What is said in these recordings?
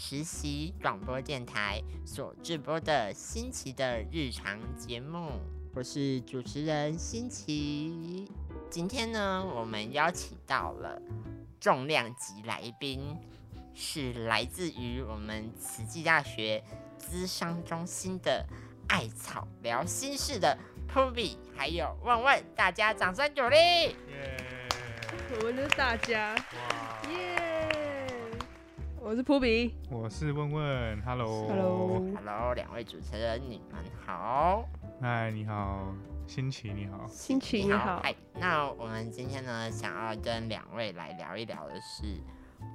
实习广播电台所直播的新奇的日常节目，我是主持人新奇。今天呢，我们邀请到了重量级来宾，是来自于我们慈济大学资商中心的艾草聊心事的 Pubi，还有问问，大家掌声鼓励。耶！我们是大家，哇！耶！我是扑比，我是问问，Hello。Hello Hello，两位主持人，你们好。嗨，你好，新奇，你好。新奇你好，哎，那我们今天呢，想要跟两位来聊一聊的是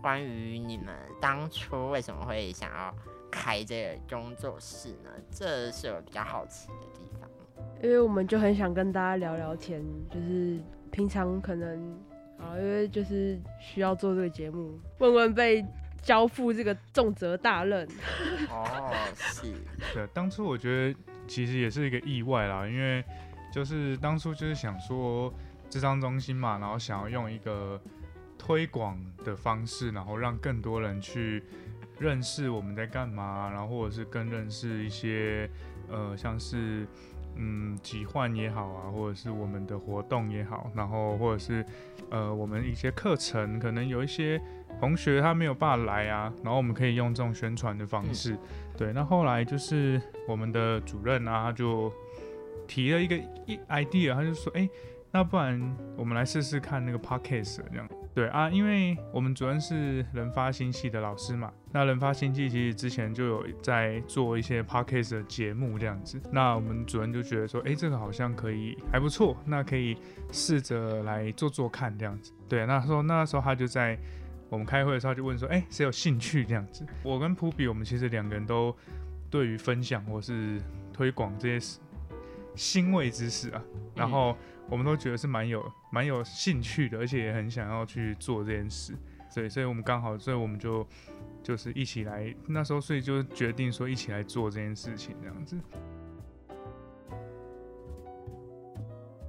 关于你们当初为什么会想要开这个工作室呢？这是我比较好奇的地方。因为我们就很想跟大家聊聊天，就是平常可能啊，因为就是需要做这个节目，问问被交付这个重责大任，哦，是，对，当初我觉得其实也是一个意外啦，因为就是当初就是想说智商中心嘛，然后想要用一个推广的方式，然后让更多人去认识我们在干嘛，然后或者是更认识一些呃像是嗯疾患也好啊，或者是我们的活动也好，然后或者是呃我们一些课程，可能有一些同学他没有办法来啊，然后我们可以用这种宣传的方式。对，那后来就是我们的主任啊，他就提了一个一 idea，他就说，哎、那不然我们来试试看那个 podcast 这样。对啊，因为我们主任是人发星系的老师嘛，那人发星系其实之前就有在做一些 podcast 的节目这样子，那我们主任就觉得说，哎、这个好像可以还不错，那可以试着来做做看这样子。对，那时候那时候他就在我们开会的时候就问说，哎、谁有兴趣这样子？我跟普比，我们其实两个人都对于分享或是推广这些事新味知识啊，然后我们都觉得是蛮有蛮有兴趣的，而且也很想要去做这件事。对，所以我们刚好，所以我们就就是一起来，那时候所以就决定说一起来做这件事情这样子。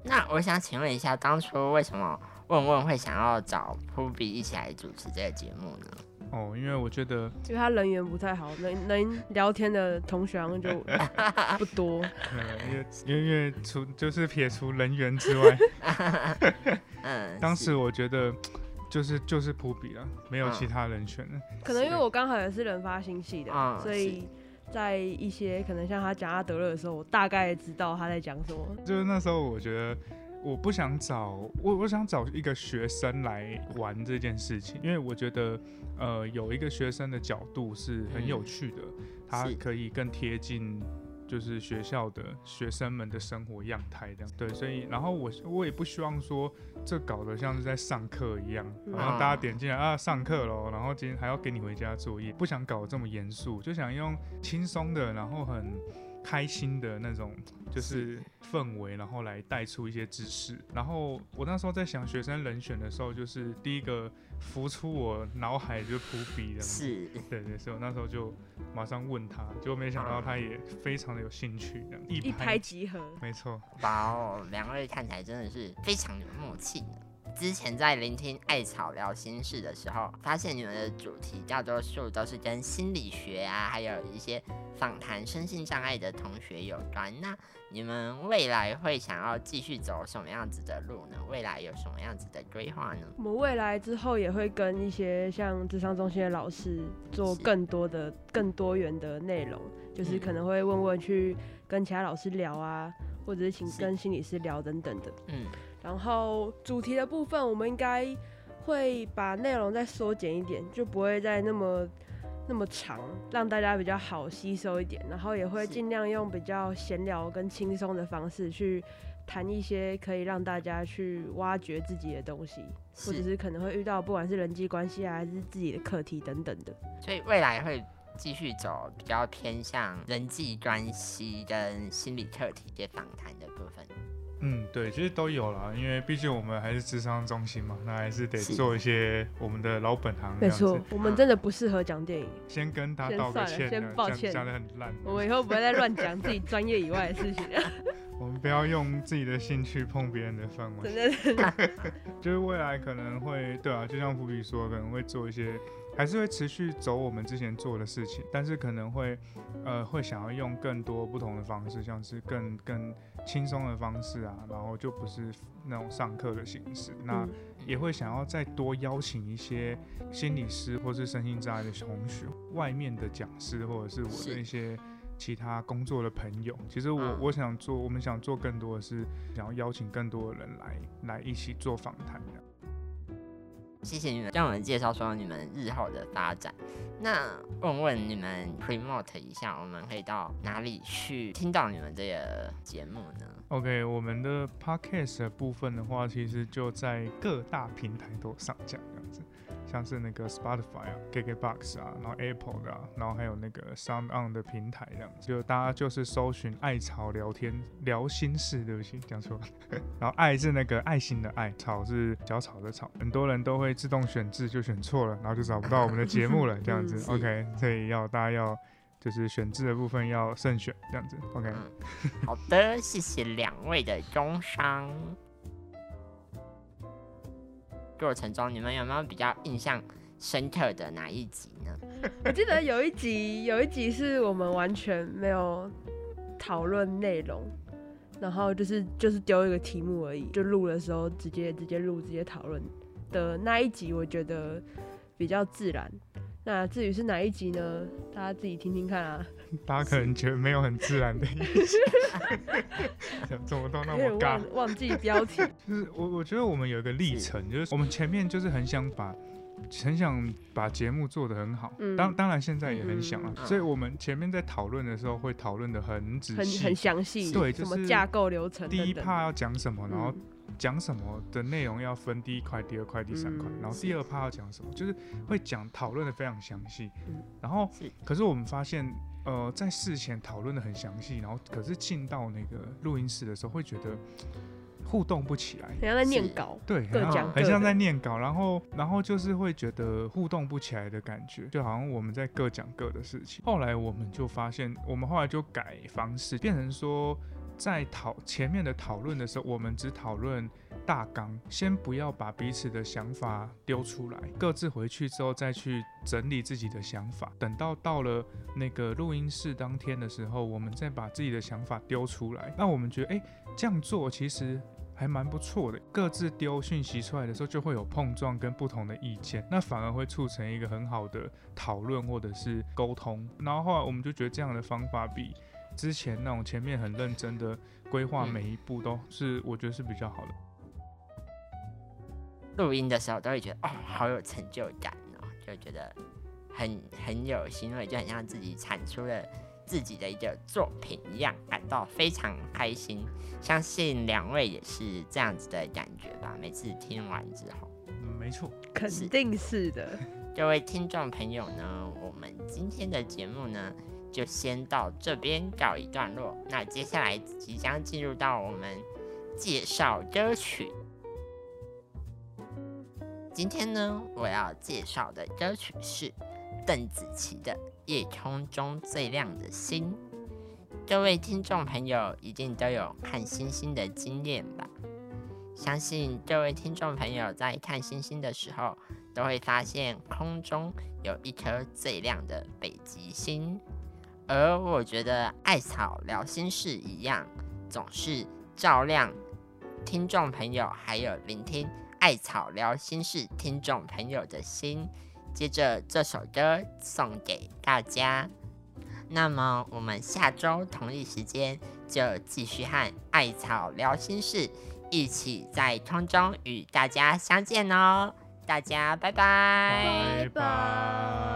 那我想请问一下，当初为什么问问会想要找 Pubi 一起来主持这个节目呢？哦，因为我觉得因为他人缘不太好，能能聊天的同学好像就 不多。呃，因为因为除就是撇除人员之外，嗯，当是时我觉得就是就是普比了，没有嗯其他人选了。可能因为我刚好也是人发星系的，嗯所以在一些可能像他讲阿德勒的时候，我大概知道他在讲什么。就是那时候我觉得我不想找我我想找一个学生来玩这件事情，因为我觉得呃有一个学生的角度是很有趣的，他可以更贴近。就是学校的学生们的生活样态这样，对，所以然后我我也不希望说这搞得像是在上课一样，然后大家点进来啊上课喽，然后今天还要给你回家作业，不想搞得这么严肃，就想用轻松的，然后很开心的那种就是氛围，然后来带出一些知识。然后我那时候在想学生人选的时候，就是第一个浮出我脑海就是扑比的，是，对对，所以我那时候就马上问他，结果没想到他也非常的有兴趣，这样一拍即合，没错，哇哦，两位看起来真的是非常有默契呢。之前在聆听艾草聊心事的时候，发现你们的主题大多数都是跟心理学啊，还有一些访谈身心障碍的同学有关。那你们未来会想要继续走什么样子的路呢？未来有什么样子的规划呢？我们未来之后也会跟一些像智商中心的老师做更多的、更多元的内容，就是嗯可能会问问去跟其他老师聊啊，或者是请跟心理师聊等等的。嗯，然后主题的部分，我们应该会把内容再缩减一点，就不会再那么那么长，让大家比较好吸收一点。然后也会尽量用比较闲聊跟轻松的方式去谈一些可以让大家去挖掘自己的东西，或者是可能会遇到不管是人际关系啊，还是自己的课题等等的。所以未来会继续走比较偏向人际关系跟心理课题的访谈的部分。嗯，对，其实都有啦，因为毕竟我们还是智商中心嘛，那还是得做一些我们的老本行。没错，，我们真的不适合讲电影，先跟他道个歉先抱歉讲的很烂。我们以后不会再乱讲自己专业以外的事情了。我们不要用自己的兴趣碰别人的饭碗。真的是，就是未来可能会，对啊，就像福比说，可能会做一些，还是会持续走我们之前做的事情，但是可能会，呃，会想要用更多不同的方式，像是更更轻松的方式啊，然后就不是那种上课的形式，那嗯。也会想要再多邀请一些心理师或是身心障碍的同学，外面的讲师或者是我的一些。其他工作的朋友，其实我、嗯。我想做，我们想做更多的是想要邀请更多的人来来一起做访谈谢谢你们让我们介绍说你们日后的发展。那问问你们 promote 一下，我们可以到哪里去听到你们这个节目呢？OK，我们的 Podcast 的部分的话，其实就在各大平台都上架这样子，像是那个 Spotify 啊、KKBox 啊，然后 Apple 的、啊，然后还有那个 Sound On 的平台这样子，就大家就是搜寻“爱草聊天聊心事”，对不起，讲错了。然后“爱”是那个爱心的“爱”，草是小草的“草”，很多人都会自动选字就选错了，然后就找不到我们的节目了，这样子 嗯。OK，所以要大家要就是选字的部分要慎选，这样子。OK。嗯，好的，谢谢两位的中商。过程中，你们有没有比较印象深刻的哪一集呢？我记得有一集，有一集是我们完全没有讨论内容，然后就是就是丢一个题目而已，就录的时候直接直接录直接讨论的那一集，我觉得比较自然。那至于是哪一集呢？大家自己听听看啊，大家可能觉得没有很自然的意思，怎么都那么尬。忘忘记标题。就是我我觉得我们有一个历程，就是我们前面就是很想把很想把节目做得很好，嗯当当然现在也很想啊，嗯所以我们前面在讨论的时候会讨论的很仔很很，详细，对就是什么架构流程第一趴要讲什么，然后嗯讲什么的内容要分第一块、第二块、第三块，嗯然后第二趴要讲什么，就是会讲讨论的非常详细嗯。然后是，可是我们发现，呃，在事前讨论的很详细，然后可是进到那个录音室的时候，会觉得互动不起来。很像在念稿，对，各讲各很像在念稿，然后然后就是会觉得互动不起来的感觉，就好像我们在各讲各的事情。后来我们就发现，我们后来就改方式，变成说在讨前面的讨论的时候，我们只讨论大纲，先不要把彼此的想法丢出来，各自回去之后再去整理自己的想法。等到到了那个录音室当天的时候，我们再把自己的想法丢出来。那我们觉得，哎、这样做其实还蛮不错的。各自丢讯息出来的时候，就会有碰撞跟不同的意见，那反而会促成一个很好的讨论或者是沟通。然后后来我们就觉得这样的方法比之前那种前面很认真的规划嗯每一步都是，我觉得是比较好的。录音的时候都会觉得哦，好有成就感哦，就觉得很很有欣慰，就很像自己产出了自己的一个作品一样，感到非常开心。相信两位也是这样子的感觉吧？每次听完之后，嗯，没错。肯是定是的。各位听众朋友呢，我们今天的节目呢，就先到这边告一段落。那接下来即将进入到我们介绍歌曲。今天呢，我要介绍的歌曲是邓紫棋的《夜空中最亮的星》。各位听众朋友一定都有看星星的经验吧？相信各位听众朋友在看星星的时候，都会发现空中有一颗最亮的北极星。而我觉得艾草聊心事一样，总是照亮听众朋友，还有聆听艾草聊心事听众朋友的心。接着这首歌送给大家。那么我们下周同一时间就继续和艾草聊心事，一起在空中与大家相见哦。大家拜拜拜拜。